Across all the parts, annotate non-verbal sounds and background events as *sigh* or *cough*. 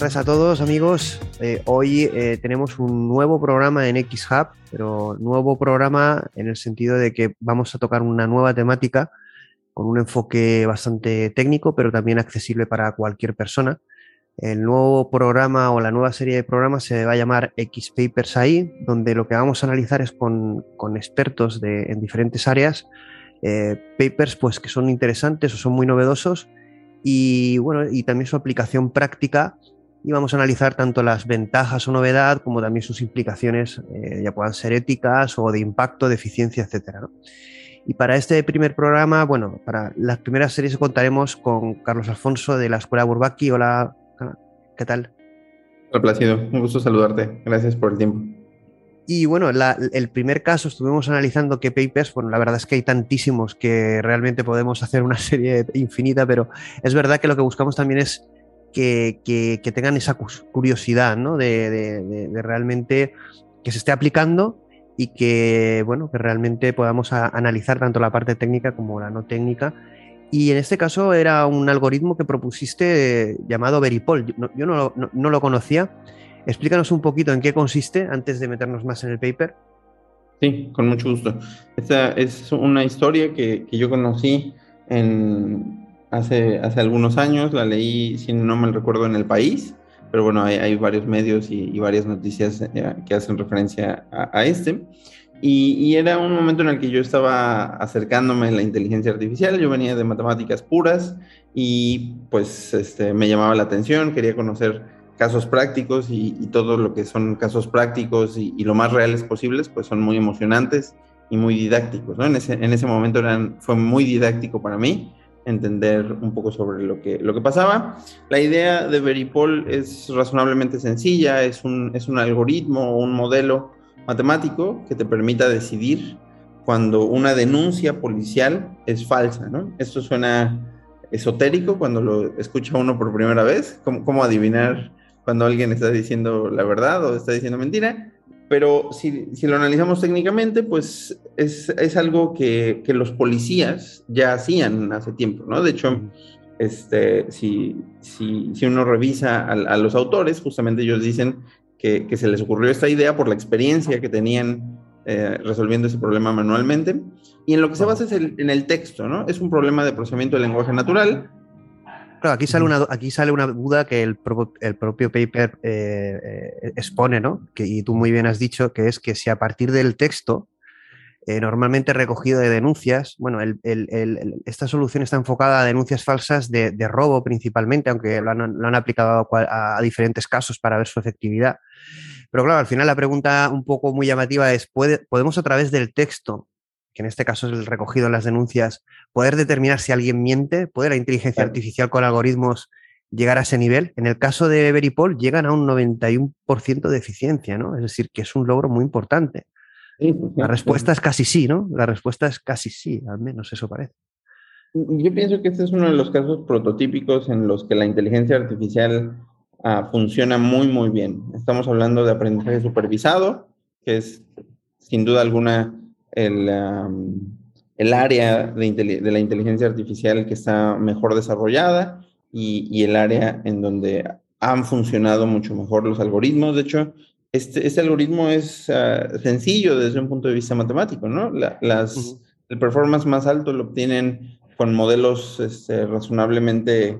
tardes a todos amigos. Eh, hoy eh, tenemos un nuevo programa en XHub, pero nuevo programa en el sentido de que vamos a tocar una nueva temática con un enfoque bastante técnico, pero también accesible para cualquier persona. El nuevo programa o la nueva serie de programas se va a llamar X Papers ahí, donde lo que vamos a analizar es con, expertos de, en diferentes áreas, eh, papers pues que son interesantes o son muy novedosos y bueno, y también su aplicación práctica y vamos a analizar tanto las ventajas o novedad como también sus implicaciones, eh, ya puedan ser éticas o de impacto, de eficiencia, etcétera. Y para este primer programa, bueno, para las primeras series contaremos con Carlos Alfonso de la Escuela Burbaki. Hola, ¿qué tal? Hola, Placido. Un gusto saludarte. Gracias por el tiempo. Y bueno, el primer caso estuvimos analizando qué papers, bueno, la verdad es que hay tantísimos que realmente podemos hacer una *laughs* serie infinita, pero es verdad que lo que buscamos también es que, tengan esa curiosidad, ¿no? De, realmente que se esté aplicando y que, bueno, que realmente podamos analizar tanto la parte técnica como la no técnica. Y en este caso era un algoritmo que propusiste llamado Veripol. Yo, no, no lo conocía Explícanos un poquito en qué consiste antes de meternos más en el paper. Sí, con mucho gusto. Esta es una historia que, yo conocí en, hace, hace algunos años, la leí, si no me recuerdo, en El País, pero bueno, hay, varios medios y, varias noticias eh, que hacen referencia a, este. Y, era un momento en el que yo estaba acercándome a la inteligencia artificial, yo venía de matemáticas puras y pues este, me llamaba la atención, quería conocer casos prácticos y, todo lo que son casos prácticos y, lo más reales posibles, pues son muy emocionantes y muy didácticos. En ese, en ese momento eran, fue muy didáctico para mí entender un poco sobre lo que, lo que pasaba. La idea de Veripol es razonablemente sencilla, es un, es un algoritmo o un modelo matemático que te permita decidir cuando una denuncia policial es falsa, ¿no? Esto suena esotérico cuando lo escucha uno por primera vez, ¿cómo, cómo adivinar cuando alguien está diciendo la verdad o está diciendo mentira, pero si, si lo analizamos técnicamente, pues es, es algo que, que, los policías ya hacían hace tiempo, ¿no? De hecho, este, si, si, si uno revisa a, los autores, justamente ellos dicen que, que, se les ocurrió esta idea por la experiencia que tenían eh, resolviendo ese problema manualmente. Y en lo que se basa es en el texto, ¿no? Es un problema de procesamiento del lenguaje natural Claro, aquí sale una, aquí sale una duda que el, el propio paper eh, eh, expone, ¿no? Que, y tú muy bien has dicho, que es que si a partir del texto, eh, normalmente recogido de denuncias, bueno, esta solución está enfocada a denuncias falsas de, robo principalmente, aunque lo han, aplicado a, diferentes casos para ver su efectividad. Pero claro, al final la pregunta un poco muy llamativa es, ¿podemos a través del texto que en este caso es el recogido en las denuncias, poder determinar si alguien miente, puede la inteligencia artificial con algoritmos llegar a ese nivel. En el caso de Veripol llegan a un 91% de eficiencia, ¿no? Es decir, que es un logro muy importante. la respuesta es casi sí, ¿no? La respuesta es casi sí, al menos eso parece. Yo pienso que este es uno de los casos prototípicos en los que la inteligencia artificial ah, funciona muy, muy bien. Estamos hablando de aprendizaje supervisado, que es sin duda alguna el, el área de, la inteligencia artificial que está mejor desarrollada y, el área en donde han funcionado mucho mejor los algoritmos. De hecho, este, este algoritmo es ah, sencillo desde un punto de vista matemático, ¿no? las, El performance más alto lo obtienen con modelos este, razonablemente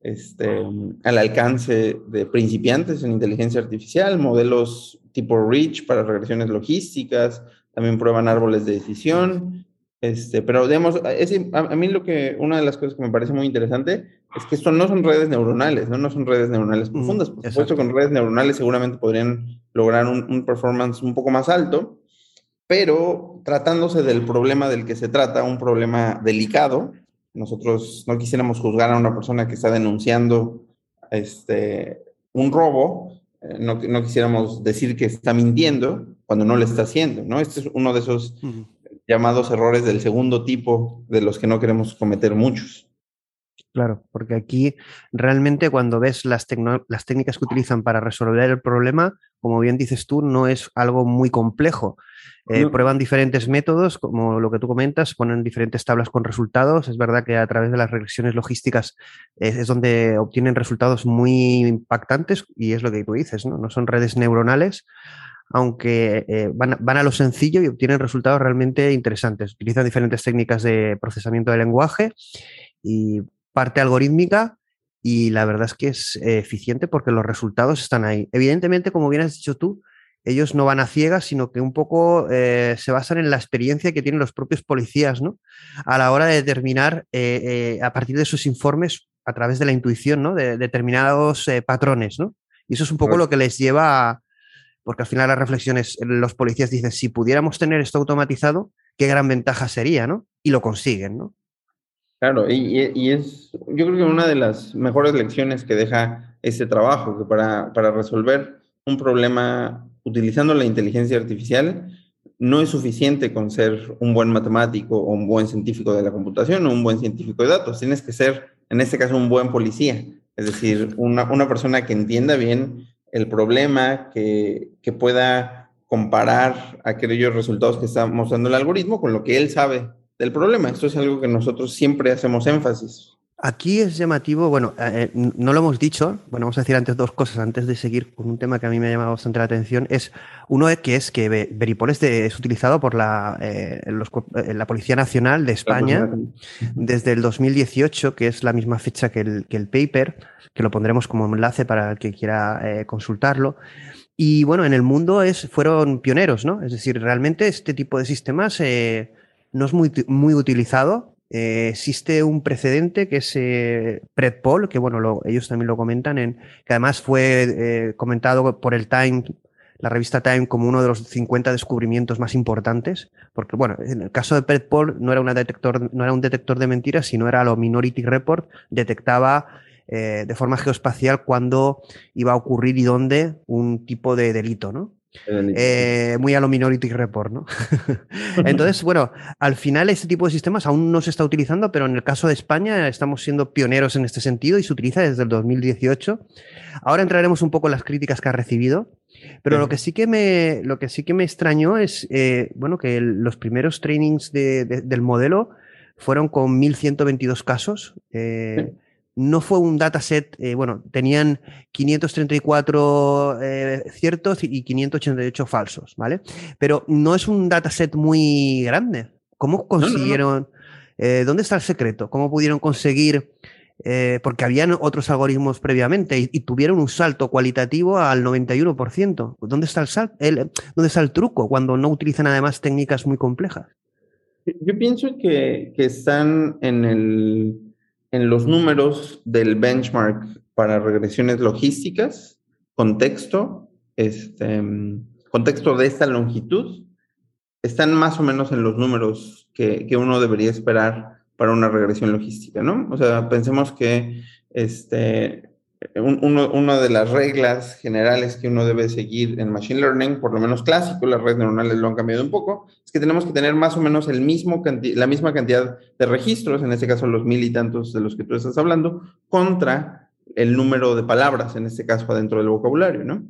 este, al alcance de principiantes en inteligencia artificial, modelos tipo REACH para regresiones logísticas, también prueban árboles de decisión, este, pero digamos, a, mí lo que, una de las cosas que me parece muy interesante es que esto no son redes neuronales, no, no son redes neuronales mm, profundas. Por supuesto, con redes neuronales seguramente podrían lograr un, un, performance un poco más alto, pero tratándose del problema del que se trata, un problema delicado, nosotros no quisiéramos juzgar a una persona que está denunciando este, un robo, eh, no, no, quisiéramos decir que está mintiendo cuando no lo está haciendo, ¿no? Este es uno de esos llamados errores del segundo tipo de los que no queremos cometer muchos. Claro, porque aquí realmente cuando ves las, las técnicas que utilizan para resolver el problema, como bien dices tú, no es algo muy complejo. Eh, prueban diferentes métodos, como lo que tú comentas, ponen diferentes tablas con resultados. Es verdad que a través de las regresiones logísticas es, donde obtienen resultados muy impactantes y es lo que tú dices, ¿no? No son redes neuronales, aunque eh, van, van, a lo sencillo y obtienen resultados realmente interesantes. Utilizan diferentes técnicas de procesamiento de lenguaje y parte algorítmica y la verdad es que es eh, eficiente porque los resultados están ahí. Evidentemente, como bien has dicho tú, ellos no van a ciegas, sino que un poco eh, se basan en la experiencia que tienen los propios policías, ¿no? A la hora de determinar, eh, a partir de sus informes, a través de la intuición, ¿no? De, determinados patrones, ¿no? Y eso es un poco lo que les lleva a, porque al final las reflexiones, los policías dicen, si pudiéramos tener esto automatizado, qué gran ventaja sería, ¿no? Y lo consiguen, ¿no? Claro, y, es, yo creo que una de las mejores lecciones que deja este trabajo, que para, para resolver un problema utilizando la inteligencia artificial, no es suficiente con ser un buen matemático o un buen científico de la computación o un buen científico de datos. Tienes que ser, en este caso, un buen policía, es decir, una, una persona que entienda bien el problema, que, que pueda comparar aquellos resultados que está mostrando el algoritmo con lo que él sabe del problema. Esto es algo que nosotros siempre hacemos énfasis. Aquí es llamativo, bueno, eh, eh, no lo hemos dicho, bueno, vamos a decir antes dos cosas antes de seguir con un tema que a mí me ha llamado bastante la atención. Es uno es que es que Veripol es, es utilizado por la, eh, la Policía Nacional de España desde el 2018, que es la misma fecha que el, que el paper, que lo pondremos como enlace para el que quiera consultarlo. Y bueno, en el mundo es, fueron pioneros, ¿no? Es decir, realmente este tipo de sistemas no es muy, muy utilizado. Eh, existe un precedente que es eh, Predpol, que bueno, ellos también lo comentan, en, que además fue eh, comentado por el Time, la revista Time, como uno de los 50 descubrimientos más importantes, porque bueno, en el caso de Predpol no era, una detector, no era un detector de mentiras, sino era lo Minority Report, detectaba de forma geoespacial cuándo iba a ocurrir y dónde un tipo de delito, ¿no? Eh, muy a lo Minority Report, ¿no? *laughs* Entonces, bueno, al final este tipo de sistemas aún no se está utilizando, pero en el caso de España estamos siendo pioneros en este sentido y se utiliza desde el 2018. Ahora entraremos un poco en las críticas que ha recibido, pero lo que sí que me, lo que sí que me extrañó es, eh, bueno, que los primeros trainings del modelo fueron con 1122 casos. Eh, no fue un dataset, eh, bueno, tenían 534 eh, ciertos y 588 falsos, ¿vale? Pero no es un dataset muy grande. ¿Cómo consiguieron? Eh, ¿Dónde está el secreto? ¿Cómo pudieron conseguir? porque habían otros algoritmos previamente y, tuvieron un salto cualitativo al 91%. ¿Dónde está el, el, ¿Dónde está el truco cuando no utilizan además técnicas muy complejas? Yo pienso que, que están en el en los números del benchmark para regresiones logísticas, contexto, este, contexto de esta longitud, están más o menos en los números que, que uno debería esperar para una regresión logística, ¿no? O sea, pensemos que este, una de las reglas generales que uno debe seguir en Machine Learning, por lo menos clásico, las redes neuronales lo han cambiado un poco, es que tenemos que tener más o menos la misma cantidad de registros, en este caso los mil y tantos de los que tú estás hablando, contra el número de palabras, en este caso adentro del vocabulario, ¿no?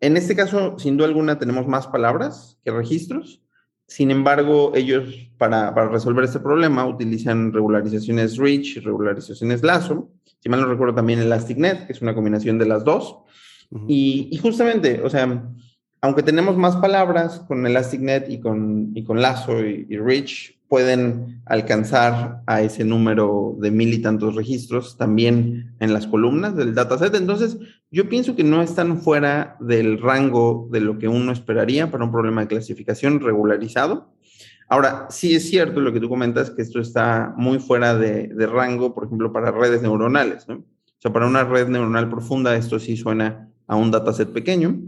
En este caso, sin duda alguna, tenemos más palabras que registros. Sin embargo, ellos para, resolver este problema utilizan regularizaciones y regularizaciones lazo si mal no recuerdo también ElasticNet, que es una combinación de las dos. y, justamente, o sea, aunque tenemos más palabras con ElasticNet y con, y con Lazo y, Rich, pueden alcanzar a ese número de mil y tantos registros también en las columnas del dataset. Entonces, yo pienso que no están fuera del rango de lo que uno esperaría para un problema de clasificación regularizado. Ahora, sí es cierto lo que tú comentas, que esto está muy fuera de, rango, por ejemplo, para redes neuronales. O sea, para una red neuronal profunda esto sí suena a un dataset pequeño,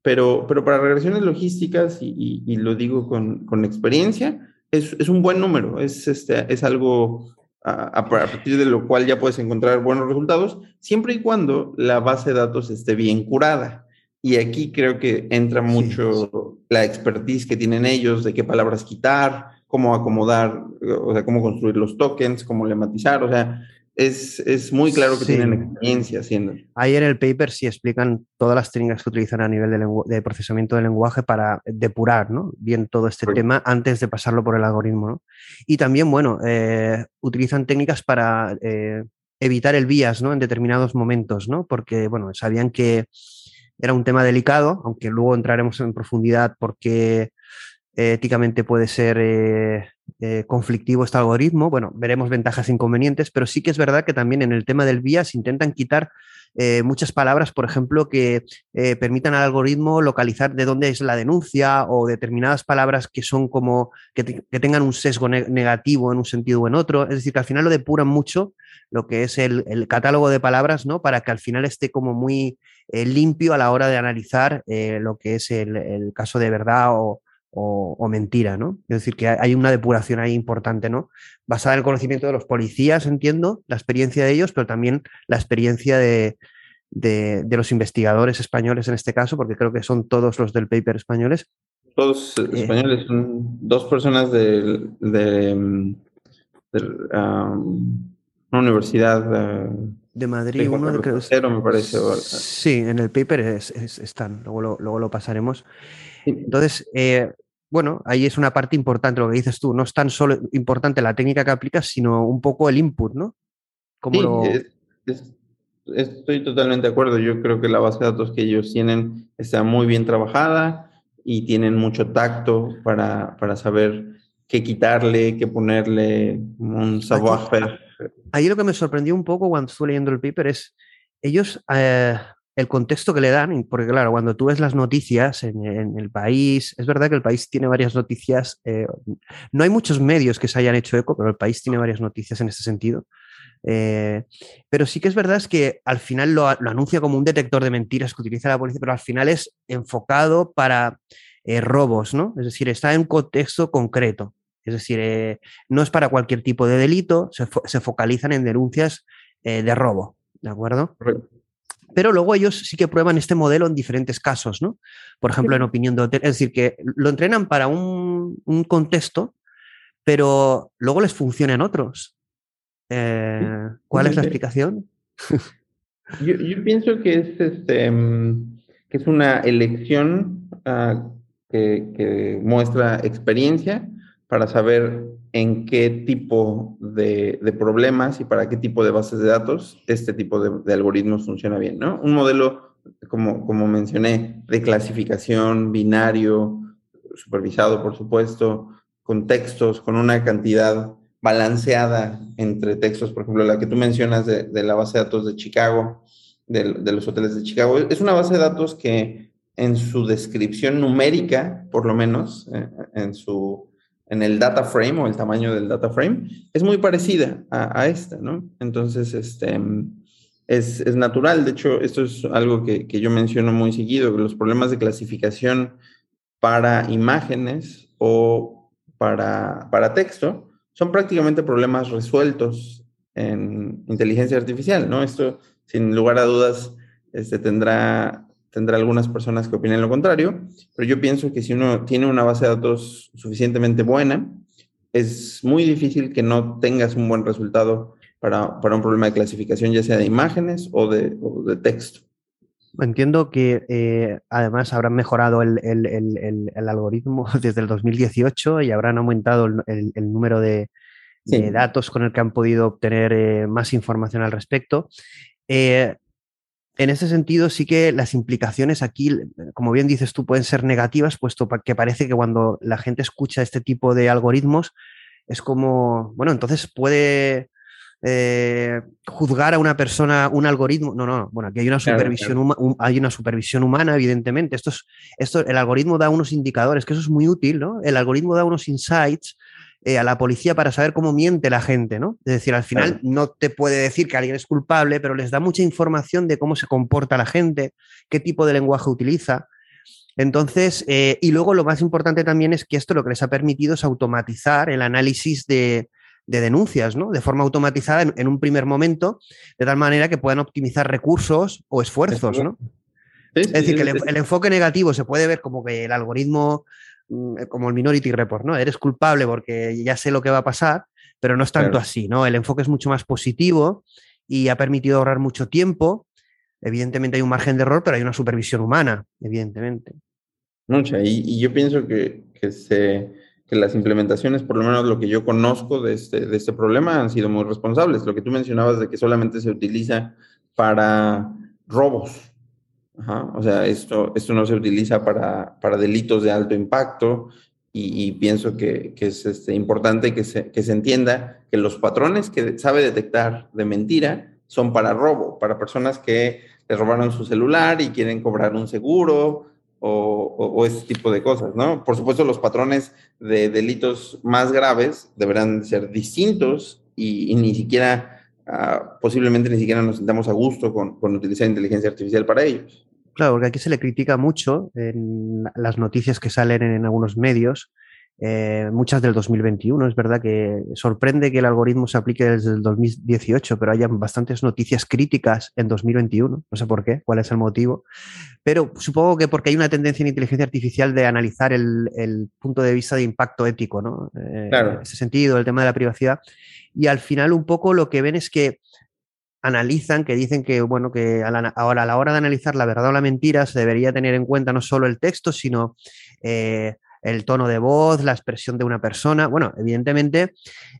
pero, pero para regresiones logísticas, y, lo digo con, experiencia, es, es, un buen número, es, este, es algo a, partir de lo cual ya puedes encontrar buenos resultados, siempre y cuando la base de datos esté bien curada. Y aquí creo que entra mucho la expertise que tienen ellos de qué palabras quitar, cómo acomodar, o sea, cómo construir los tokens, cómo lematizar. O sea, es, muy claro que tienen experiencia haciendo. Ahí en el paper sí explican todas las técnicas que utilizan a nivel de, procesamiento de lenguaje para depurar ¿no? bien todo este tema antes de pasarlo por el algoritmo. Y también, bueno, eh, utilizan técnicas para eh, evitar el bias ¿no? en determinados momentos, ¿no? porque bueno, sabían que era un tema delicado, aunque luego entraremos en profundidad porque éticamente puede ser eh, eh, conflictivo este algoritmo. Bueno, veremos ventajas e inconvenientes, pero sí que es verdad que también en el tema del bias intentan quitar eh, muchas palabras, por ejemplo, que permitan al algoritmo localizar de dónde es la denuncia o determinadas palabras que son como que, tengan un sesgo negativo en un sentido o en otro. Es decir, que al final lo depuran mucho lo que es el, catálogo de palabras, ¿no? Para que al final esté como muy limpio a la hora de analizar lo que es el caso de verdad o, o, mentira, ¿no? Es decir, que hay una depuración ahí importante, ¿no? Basada en el conocimiento de los policías, entiendo, la experiencia de ellos, pero también la experiencia de, los investigadores españoles en este caso, porque creo que son todos los del paper españoles. Todos eh, españoles, son dos personas de, una universidad. Eh, de Madrid, uno de creo, me parece. Sí, en el paper están, luego lo, luego lo pasaremos. Entonces, eh, bueno, ahí es una parte importante lo que dices tú. No es tan solo importante la técnica que aplicas, sino un poco el input, ¿no? sí, estoy totalmente de acuerdo. Yo creo que la base de datos que ellos tienen está muy bien trabajada y tienen mucho tacto para, saber qué quitarle, qué ponerle, un savoir Ahí lo que me sorprendió un poco cuando estuve leyendo el paper es, ellos eh, el contexto que le dan, porque claro, cuando tú ves las noticias en, el país, es verdad que el país tiene varias noticias, eh, no hay muchos medios que se hayan hecho eco, pero el país tiene varias noticias en este sentido. Eh, pero sí que es verdad es que al final lo, anuncia como un detector de mentiras que utiliza la policía, pero al final es enfocado para eh, robos, ¿no? Es decir, está en un contexto concreto. Es decir, no es para cualquier tipo de delito, se, se focalizan en denuncias de robo, ¿de acuerdo? Pero luego ellos sí que prueban este modelo en diferentes casos, ¿no? Por ejemplo, en opinión de hotel, es decir, que lo entrenan para un, contexto, pero luego les funciona en otros. Eh, ¿Cuál es la explicación? *laughs* Yo, pienso que es, este, mm, que es una elección ah, que, muestra experiencia para saber en qué tipo de, problemas y para qué tipo de bases de datos este tipo de, algoritmos funciona bien, ¿no? Un modelo, como, como mencioné, de clasificación binario, supervisado, por supuesto, con textos, con una cantidad balanceada entre textos, por ejemplo, la que tú mencionas de, la base de datos de Chicago, de, los hoteles de Chicago, es una base de datos que en su descripción numérica, por lo menos, eh, en su en el data frame o el tamaño del data frame, es muy parecida a, esta, ¿no? Entonces, este, es, es, natural. De hecho, esto es algo que, que, yo menciono muy seguido, los problemas de clasificación para imágenes o para, para texto son prácticamente problemas resueltos en inteligencia artificial, ¿no? Esto, sin lugar a dudas, este, tendrá tendrá algunas personas que opinen lo contrario, pero yo pienso que si uno tiene una base de datos suficientemente buena, es muy difícil que no tengas un buen resultado para, un problema de clasificación, ya sea de imágenes o de, texto. Entiendo que eh, además habrán mejorado el, algoritmo *laughs* desde el 2018 y habrán aumentado el, número de, datos con el que han podido obtener eh, más información al respecto. Eh, en ese sentido, sí que las implicaciones aquí, como bien dices tú, pueden ser negativas, puesto que parece que cuando la gente escucha este tipo de algoritmos, es como, bueno, entonces puede eh, juzgar a una persona un algoritmo. No, no, bueno, aquí hay una supervisión, hay una supervisión humana, evidentemente. Esto es, esto, el algoritmo da unos indicadores, que eso es muy útil, ¿no? El algoritmo da unos insights eh, a la policía para saber cómo miente la gente, ¿no? Es decir, al final no te puede decir que alguien es culpable, pero les da mucha información de cómo se comporta la gente, qué tipo de lenguaje utiliza. Entonces, eh, y luego lo más importante también es que esto lo que les ha permitido es automatizar el análisis de, denuncias, ¿no? De forma automatizada en, un primer momento, de tal manera que puedan optimizar recursos o esfuerzos, ¿no? es decir, que el, enfoque negativo se puede ver como que el algoritmo como el Minority Report, ¿no? Eres culpable porque ya sé lo que va a pasar, pero no es tanto así, ¿no? El enfoque es mucho más positivo y ha permitido ahorrar mucho tiempo. Evidentemente hay un margen de error, pero hay una supervisión humana, evidentemente. Mucha, y, yo pienso que, que, se, que, las implementaciones, por lo menos lo que yo conozco de este, de este problema, han sido muy responsables. Lo que tú mencionabas de que solamente se utiliza para robos, o sea, esto, esto no se utiliza para, para delitos de alto impacto y, pienso que, que es este, importante que se, que se entienda que los patrones que sabe detectar de mentira son para robo, para personas que le robaron su celular y quieren cobrar un seguro o, o, este tipo de cosas, ¿no? Por supuesto, los patrones de delitos más graves deberán ser distintos y, ni siquiera, ah, posiblemente ni siquiera nos sintamos a gusto con, con utilizar inteligencia artificial para ellos. Claro, porque aquí se le critica mucho en las noticias que salen en algunos medios, eh, muchas del 2021. Es verdad que sorprende que el algoritmo se aplique desde el 2018, pero hay bastantes noticias críticas en 2021. No sé por qué, cuál es el motivo. Pero supongo que porque hay una tendencia en inteligencia artificial de analizar el, punto de vista de impacto ético, ¿no? Eh, claro. En ese sentido, el tema de la privacidad. Y al final, un poco lo que ven es que analizan, que dicen que, bueno, que ahora a la hora de analizar la verdad o la mentira se debería tener en cuenta no solo el texto, sino eh, el tono de voz, la expresión de una persona. Bueno, evidentemente,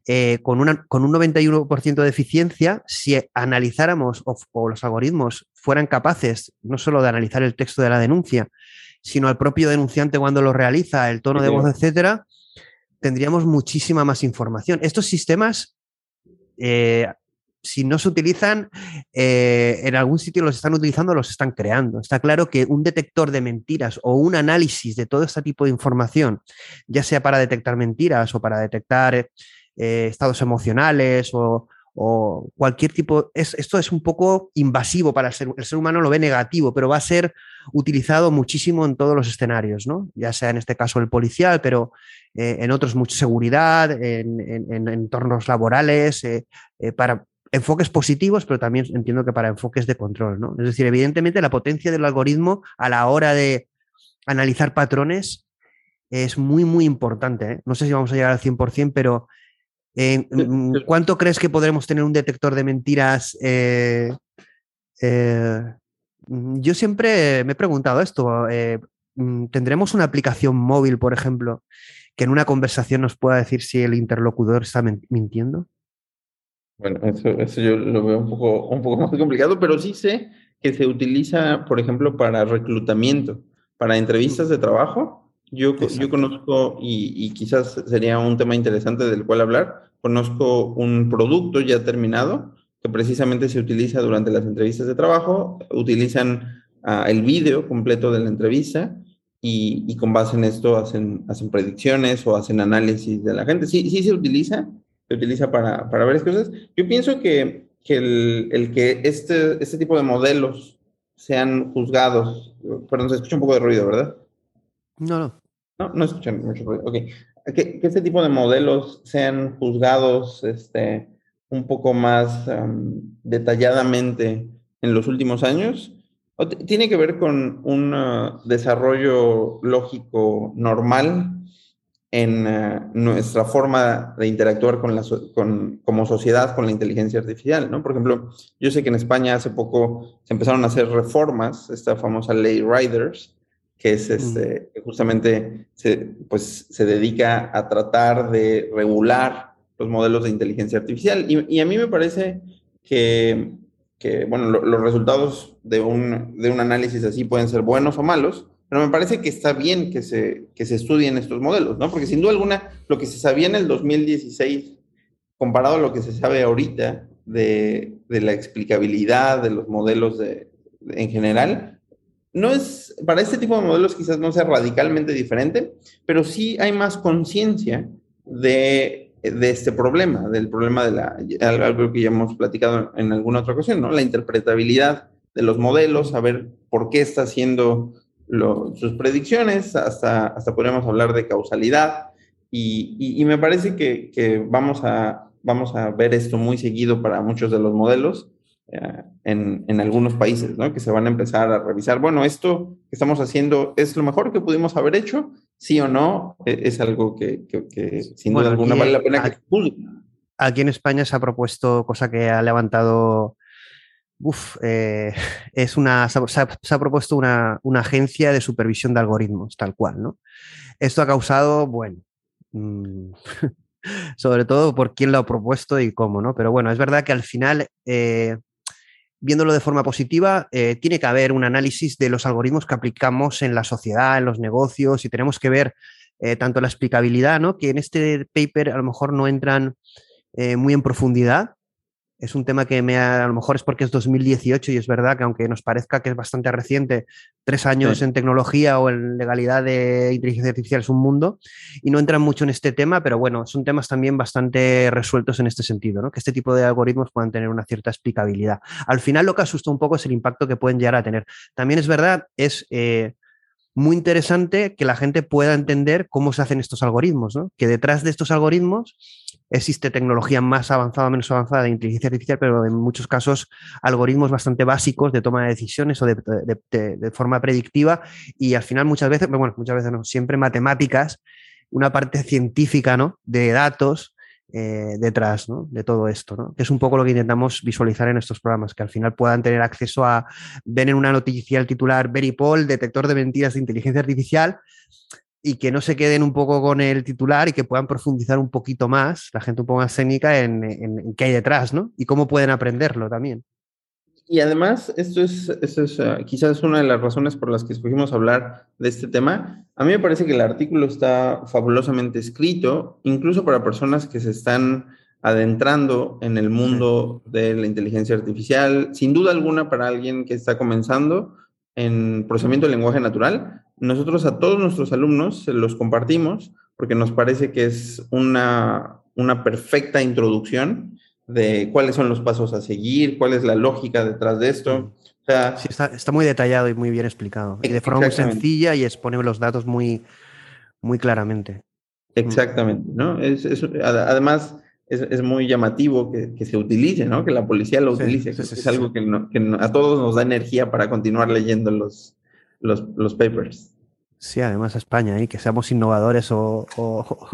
eh, con, una, con un 91% de eficiencia, si analizáramos o, los algoritmos fueran capaces no solo de analizar el texto de la denuncia, sino al propio denunciante cuando lo realiza, el tono de voz, etcétera, tendríamos muchísima más información. Estos sistemas eh, si no se utilizan, eh, en algún sitio los están utilizando, los están creando. Está claro que un detector de mentiras o un análisis de todo este tipo de información, ya sea para detectar mentiras o para detectar eh, estados emocionales o, cualquier tipo, esto es un poco invasivo para el ser, el ser humano, lo ve negativo, pero va a ser utilizado muchísimo en todos los escenarios, ¿no? ya sea en este caso el policial, pero eh, en otros mucha seguridad, en, entornos laborales, para enfoques positivos, pero también entiendo que para enfoques de control, ¿no? Es decir, evidentemente la potencia del algoritmo a la hora de analizar patrones es muy, muy importante. ¿eh? No sé si vamos a llegar al 100%, pero eh, mm, ¿cuánto crees que podremos tener un detector de mentiras? Eh, mm, yo siempre me he preguntado esto. Mm, ¿Tendremos una aplicación móvil, por ejemplo, que en una conversación nos pueda decir si el interlocutor está mintiendo? Bueno, eso, eso yo lo veo un poco, un poco *laughs* más complicado, pero sí sé que se utiliza, por ejemplo, para reclutamiento, para entrevistas de trabajo. Yo, yo conozco, y, y, quizás sería un tema interesante del cual hablar, conozco un producto ya terminado que precisamente se utiliza durante las entrevistas de trabajo, utilizan uh, el vídeo completo de la entrevista y, y, con base en esto hacen, hacen predicciones o hacen análisis de la gente. Sí, sí se utiliza, se utiliza para, para varias cosas. Yo pienso que, que el, el, que este, este tipo de modelos sean juzgados, perdón, se escucha un poco de ruido, ¿verdad? No, no. No, no escuchan mucho ruido. Ok. Que, que este tipo de modelos sean juzgados este, un poco más detalladamente en los últimos años, tiene que ver con un uh, desarrollo lógico normal en eh, nuestra forma de interactuar con la, con, como sociedad con la inteligencia artificial, ¿no? Por ejemplo, yo sé que en España hace poco se empezaron a hacer reformas, esta famosa ley Riders, que es este, que justamente se, pues, se dedica a tratar de regular los modelos de inteligencia artificial. Y, y a mí me parece que, que bueno, los resultados de un, de un análisis así pueden ser buenos o malos, pero me parece que está bien que se, que se estudien estos modelos, ¿no? Porque sin duda alguna, lo que se sabía en el 2016, comparado a lo que se sabe ahorita de, de la explicabilidad de los modelos de, en general, no es, para este tipo de modelos quizás no sea radicalmente diferente, pero sí hay más conciencia de, de, este problema, del problema de la, algo que ya hemos platicado en alguna otra ocasión, ¿no? La interpretabilidad de los modelos, saber por qué está haciendo sus predicciones, hasta, hasta podríamos hablar de causalidad. Y, y, me parece que, que, vamos, a, vamos a ver esto muy seguido para muchos de los modelos eh, en, en, algunos países, ¿no? que se van a empezar a revisar, bueno, esto que estamos haciendo es lo mejor que pudimos haber hecho, sí o no, e, es, algo que, que, sin duda alguna vale la pena que se aquí en España se ha propuesto, cosa que ha levantado, uf, eh, *laughs* es una, se ha, propuesto una, agencia de supervisión de algoritmos, tal cual, ¿no? Esto ha causado, bueno, mm, *laughs* sobre todo por quién lo ha propuesto y cómo, ¿no? Pero bueno, es verdad que al final, eh, viéndolo de forma positiva, eh, tiene que haber un análisis de los algoritmos que aplicamos en la sociedad, en los negocios, y tenemos que ver tanto la explicabilidad, ¿no? Que en este paper a lo mejor no entran muy en profundidad, es un tema que me a lo mejor es porque es 2018 y es verdad que aunque nos parezca que es bastante reciente, tres años en tecnología o en legalidad de inteligencia artificial es un mundo y no entran mucho en este tema, pero bueno, son temas también bastante resueltos en este sentido, ¿no? que este tipo de algoritmos puedan tener una cierta explicabilidad. Al final lo que asusta un poco es el impacto que pueden llegar a tener. También es verdad, es... Eh, muy interesante que la gente pueda entender cómo se hacen estos algoritmos, ¿no? que detrás de estos algoritmos existe tecnología más avanzada o menos avanzada de inteligencia artificial, pero en muchos casos algoritmos bastante básicos de toma de decisiones o de, forma predictiva y al final muchas veces, bueno, muchas veces no, siempre matemáticas, una parte científica ¿no? de datos eh, detrás de todo esto, ¿no? que es un poco lo que intentamos visualizar en estos programas, que al final puedan tener acceso a, ver en una noticia el titular Paul, detector de mentiras de inteligencia artificial, y que no se queden un poco con el titular y que puedan profundizar un poquito más, la gente un poco más técnica, en, en, qué hay detrás, ¿no? Y cómo pueden aprenderlo también. Y además, esto es, esto es uh, quizás una de las razones por las que escogimos hablar de este tema. A mí me parece que el artículo está fabulosamente escrito, incluso para personas que se están adentrando en el mundo de la inteligencia artificial. Sin duda alguna, para alguien que está comenzando en procesamiento de lenguaje natural, nosotros a todos nuestros alumnos los compartimos porque nos parece que es una, una perfecta introducción de cuáles son los pasos a seguir, cuál es la lógica detrás de esto. sí, está, muy detallado y muy bien explicado. Y de forma muy sencilla y expone los datos muy, muy claramente. Exactamente, ¿no? Es, además, es, muy llamativo que, se utilice, ¿no? Que la policía lo utilice. es algo que, a todos nos da energía para continuar leyendo los, los, papers. Sí, además a España, y ¿eh? que seamos innovadores o,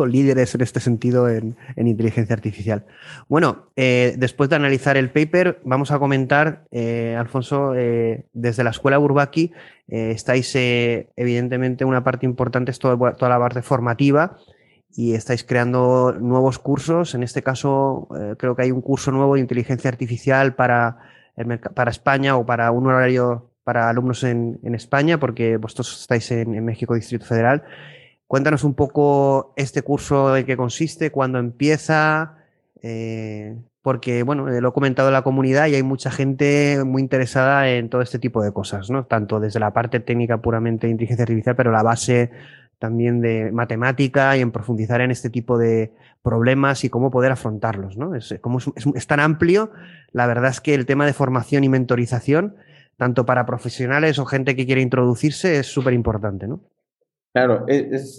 *laughs* líderes en este sentido en, inteligencia artificial. Bueno, eh, después de analizar el paper, vamos a comentar, eh, Alfonso, desde la escuela Burbaki, estáis evidentemente una parte importante es toda, toda la parte formativa y estáis creando nuevos cursos. En este caso, creo que hay un curso nuevo de inteligencia artificial para, para España o para un horario para alumnos en, España, porque vosotros estáis en, México Distrito Federal. Cuéntanos un poco este curso en qué consiste, cuándo empieza, eh, porque bueno, lo he comentado en la comunidad y hay mucha gente muy interesada en todo este tipo de cosas, ¿no? Tanto desde la parte técnica puramente de inteligencia artificial, pero la base también de matemática y en profundizar en este tipo de problemas y cómo poder afrontarlos, ¿no? Es, como es tan amplio, la verdad es que el tema de formación y mentorización tanto para profesionales o gente que quiere introducirse, es súper importante, ¿no? Claro,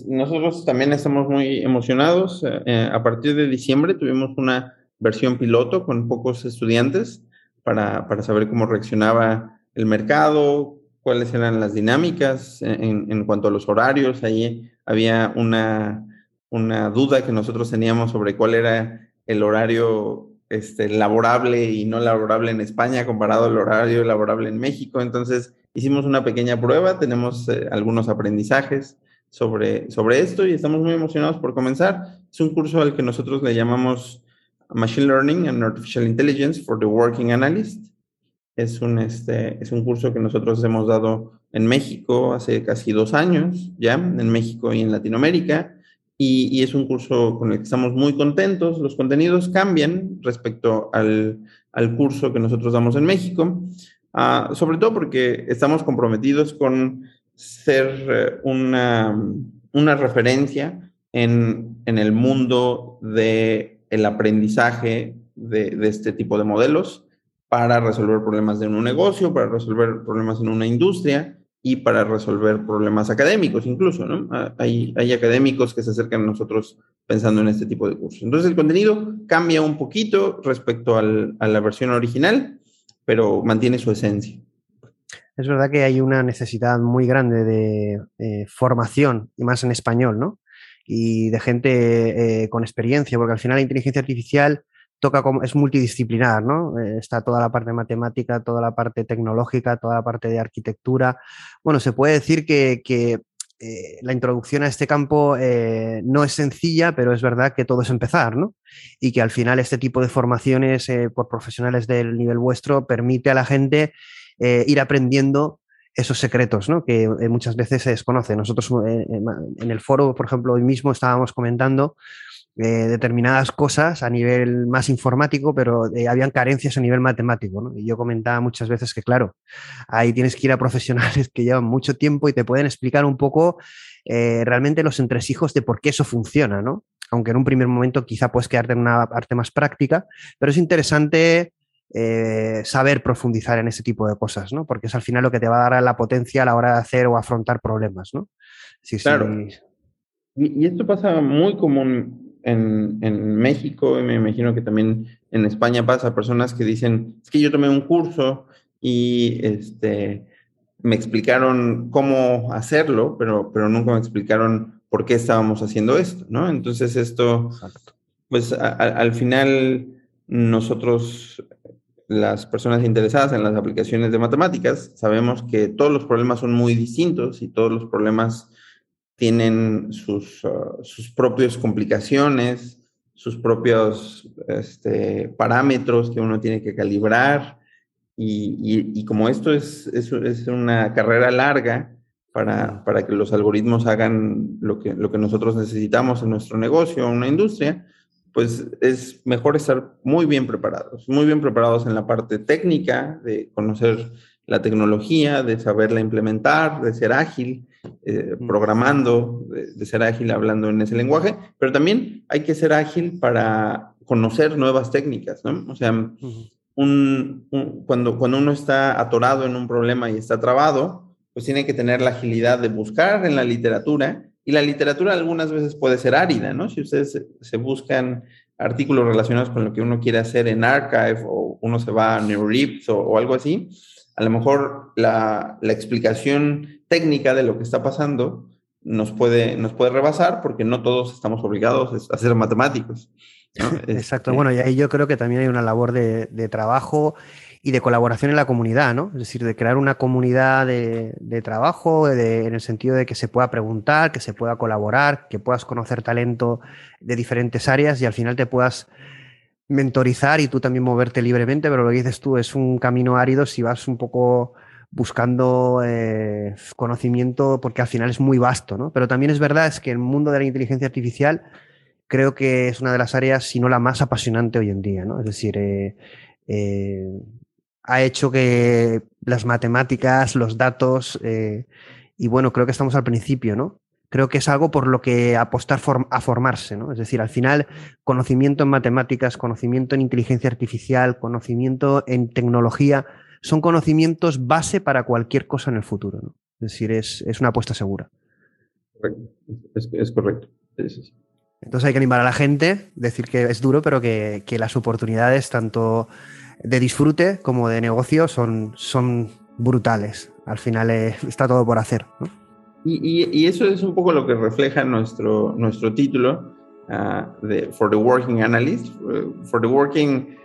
nosotros también estamos muy emocionados. Eh, eh, a partir de diciembre tuvimos una versión piloto con pocos estudiantes para, para saber cómo reaccionaba el mercado, cuáles eran las dinámicas en, en cuanto a los horarios. Ahí había una, una duda que nosotros teníamos sobre cuál era el horario este, laborable y no laborable en España comparado al horario laborable en México. Entonces, hicimos una pequeña prueba, tenemos eh, algunos aprendizajes sobre, sobre esto y estamos muy emocionados por comenzar. Es un curso al que nosotros le llamamos Machine Learning and Artificial Intelligence for the Working Analyst. Es un, este, es un curso que nosotros hemos dado en México hace casi dos años, ya, en México y en Latinoamérica y, es un curso con el que estamos muy contentos. Los contenidos cambian respecto al, al curso que nosotros damos en México, ah, sobre todo porque estamos comprometidos con ser eh, una, una referencia en, en, el mundo del el aprendizaje de, de este tipo de modelos para resolver problemas de un negocio, para resolver problemas en una industria y para resolver problemas académicos incluso, ¿no? Ah, hay, hay académicos que se acercan a nosotros pensando en este tipo de cursos. Entonces el contenido cambia un poquito respecto al, a la versión original, pero mantiene su esencia. Es verdad que hay una necesidad muy grande de eh, formación, y más en español, ¿no? Y de gente eh, con experiencia, porque al final la inteligencia artificial toca como, es multidisciplinar, ¿no? Eh, está toda la parte matemática, toda la parte tecnológica, toda la parte de arquitectura. Bueno, se puede decir que, eh, la introducción a este campo eh, no es sencilla, pero es verdad que todo es empezar, ¿no? Y que al final este tipo de formaciones por profesionales del nivel vuestro permite a la gente ir aprendiendo esos secretos ¿no? que muchas veces se desconocen. Nosotros en el foro, por ejemplo, hoy mismo estábamos comentando eh, determinadas cosas a nivel más informático, pero eh, habían carencias a nivel matemático. Y yo comentaba muchas veces que, claro, ahí tienes que ir a profesionales que llevan mucho tiempo y te pueden explicar un poco eh, realmente los entresijos de por qué eso funciona, ¿no? Aunque en un primer momento quizá puedes quedarte en una parte más práctica, pero es interesante saber profundizar en ese tipo de cosas, ¿no? Porque es al final lo que te va a dar la potencia a la hora de hacer o afrontar problemas, ¿no? Claro. Y, esto pasa muy común en, en, México y me imagino que también en España pasa, personas que dicen, es que yo tomé un curso y este, me explicaron cómo hacerlo, pero, pero nunca me explicaron por qué estábamos haciendo esto, ¿no? Entonces esto, pues al final nosotros, las personas interesadas en las aplicaciones de matemáticas, sabemos que todos los problemas son muy distintos y todos los problemas tienen sus, uh, sus propias complicaciones, sus propios este, parámetros que uno tiene que calibrar. Y, y, como esto es, es, es, una carrera larga para, para, que los algoritmos hagan lo que, lo que nosotros necesitamos en nuestro negocio, en una industria, pues es mejor estar muy bien preparados, muy bien preparados en la parte técnica, de conocer la tecnología, de saberla implementar, de ser ágil, eh, programando, de, ser ágil hablando en ese lenguaje, pero también hay que ser ágil para conocer nuevas técnicas, ¿no? O sea, un, cuando, cuando uno está atorado en un problema y está trabado, pues tiene que tener la agilidad de buscar en la literatura, y la literatura algunas veces puede ser árida, ¿no? Si ustedes se, buscan artículos relacionados con lo que uno quiere hacer en Archive o uno se va a NeuroRips o, o algo así, a lo mejor la, la, explicación técnica de lo que está pasando nos puede, nos puede rebasar porque no todos estamos obligados a ser matemáticos. *laughs* Exacto, este bueno, y ahí yo creo que también hay una labor de, de, trabajo y de colaboración en la comunidad, ¿no? Es decir, de crear una comunidad de, de trabajo en el sentido de que se pueda preguntar, que se pueda colaborar, que puedas conocer talento de diferentes áreas y al final te puedas mentorizar y tú también moverte libremente, pero lo que dices tú es un camino árido si vas un poco buscando eh, conocimiento porque al final es muy vasto, ¿no? Pero también es verdad es que el mundo de la inteligencia artificial creo que es una de las áreas, si no la más apasionante hoy en día, ¿no? Es decir, eh, eh, ha hecho que las matemáticas, los datos, y bueno, creo que estamos al principio, ¿no? creo que es algo por lo que apostar a formarse, ¿no? Es decir, al final, conocimiento en matemáticas, conocimiento en inteligencia artificial, conocimiento en tecnología, son conocimientos base para cualquier cosa en el futuro, ¿no? Es decir, es, una apuesta segura. Es, correcto. Entonces hay que animar a la gente, decir que es duro, pero que, las oportunidades, tanto de disfrute como de negocio, son, son brutales. Al final eh, está todo por hacer. ¿no? Y, eso es un poco lo que refleja nuestro, nuestro título ah, de For the Working Analyst. For the Working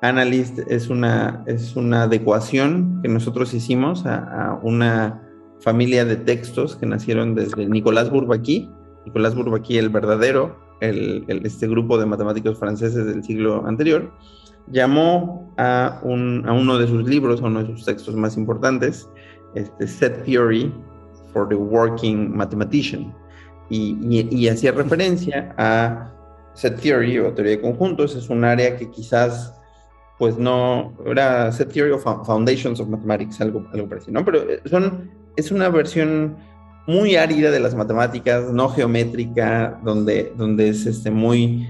Analyst es una, es una adecuación que nosotros hicimos a, una familia de textos que nacieron desde Nicolás Bourbaki. Nicolás Bourbaki, el verdadero, el, este grupo de matemáticos franceses del siglo anterior, llamó a, un, a uno de sus libros, a uno de sus textos más importantes, este Set Theory, for the Working Mathematician. Y, hacía referencia a set theory o teoría de conjuntos, es un área que quizás pues no, era set theory of foundations of mathematics, algo, algo parecido, ¿no? Pero eh, son, es una versión muy árida de las matemáticas, no geométrica, donde, donde es este, muy,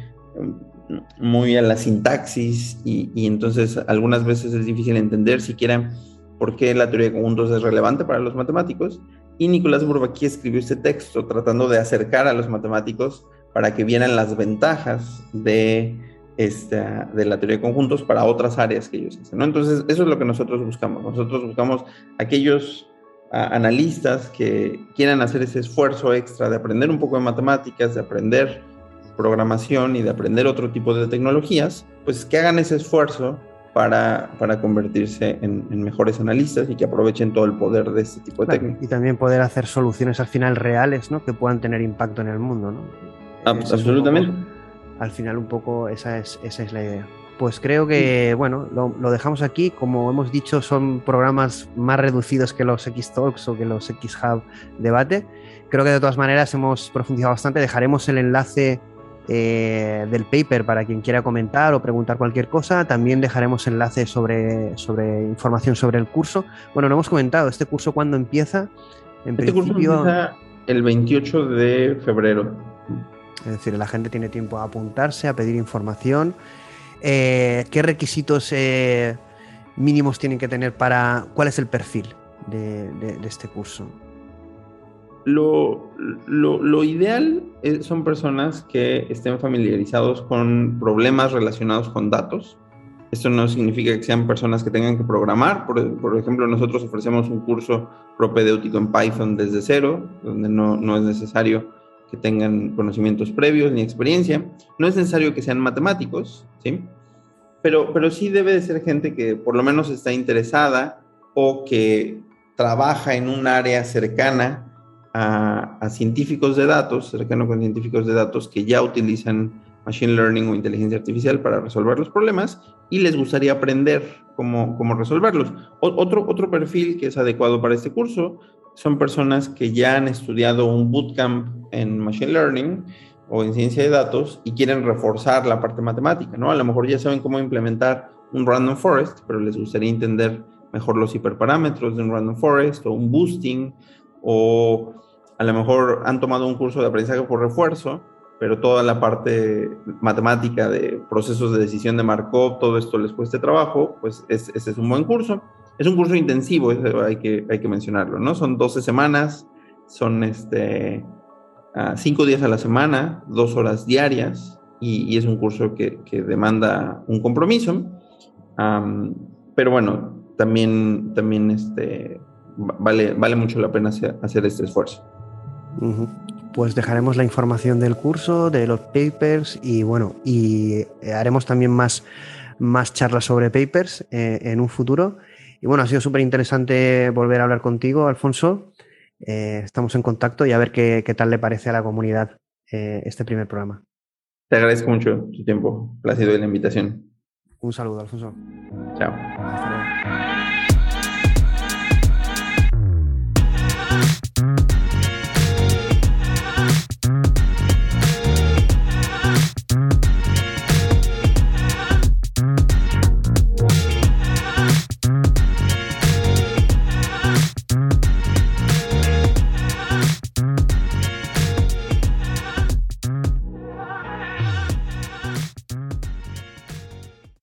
muy a la sintaxis y, y entonces algunas veces es difícil entender siquiera por qué la teoría de conjuntos es relevante para los matemáticos y Nicolás Bourbaki escribió este texto tratando de acercar a los matemáticos para que vieran las ventajas de, esta, de la teoría de conjuntos para otras áreas que ellos hacen. ¿no? Entonces, eso es lo que nosotros buscamos. Nosotros buscamos aquellos analistas que quieran hacer ese esfuerzo extra de aprender un poco de matemáticas, de aprender programación y de aprender otro tipo de tecnologías, pues que hagan ese esfuerzo para, para convertirse en, mejores analistas y que aprovechen todo el poder de este tipo de técnicas. Y también poder hacer soluciones al final reales, ¿no? Que puedan tener impacto en el mundo, ¿no? absolutamente. Al final un poco esa es, esa es la idea. Pues creo que, bueno, lo, dejamos aquí. Como hemos dicho, son programas más reducidos que los X-Talks o que los X-Hub Debate. Creo que de todas maneras hemos profundizado bastante. Dejaremos el enlace eh, del paper para quien quiera comentar o preguntar cualquier cosa. También dejaremos enlace sobre, sobre información sobre el curso. Bueno, no hemos comentado, ¿este curso cuándo empieza? En este curso empieza el 28 de febrero. Es decir, la gente tiene tiempo a apuntarse, a pedir información. Eh, ¿Qué requisitos eh, mínimos tienen que tener para... ¿Cuál es el perfil de este curso? Lo, lo, ideal son personas que estén familiarizados con problemas relacionados con datos. Esto no significa que sean personas que tengan que programar. Por, ejemplo, nosotros ofrecemos un curso propedéutico en Python desde cero, donde no, no es necesario que tengan conocimientos previos ni experiencia. No es necesario que sean matemáticos, ¿sí? Pero, pero sí debe de ser gente que por lo menos está interesada o que trabaja en un área cercana a, científicos de datos, cercano con científicos de datos que ya utilizan machine learning o inteligencia artificial para resolver los problemas y les gustaría aprender cómo, cómo resolverlos. otro, otro perfil que es adecuado para este curso son personas que ya han estudiado un bootcamp en machine learning o en ciencia de datos y quieren reforzar la parte matemática, ¿no? A lo mejor ya saben cómo implementar un random forest, pero les gustaría entender mejor los hiperparámetros de un random forest o un boosting o a lo mejor han tomado un curso de aprendizaje por refuerzo, pero toda la parte matemática de procesos de decisión de Markov, todo esto les cueste trabajo, pues ese es un buen curso. Es un curso intensivo, hay que, hay que mencionarlo, ¿no? Son 12 semanas, son este, 5 días a la semana, 2 horas diarias, y, es un curso que, que demanda un compromiso. pero bueno, también, también este, vale, vale mucho la pena hacer este esfuerzo. Pues dejaremos la información del curso, de los papers y bueno, y haremos también más, más charlas sobre papers eh, en un futuro. Y bueno, ha sido súper interesante volver a hablar contigo, Alfonso. Eh, estamos en contacto y a ver qué, qué tal le parece a la comunidad eh, este primer programa. Te agradezco mucho tu tiempo. Placido de la invitación. Un saludo, Alfonso. Chao.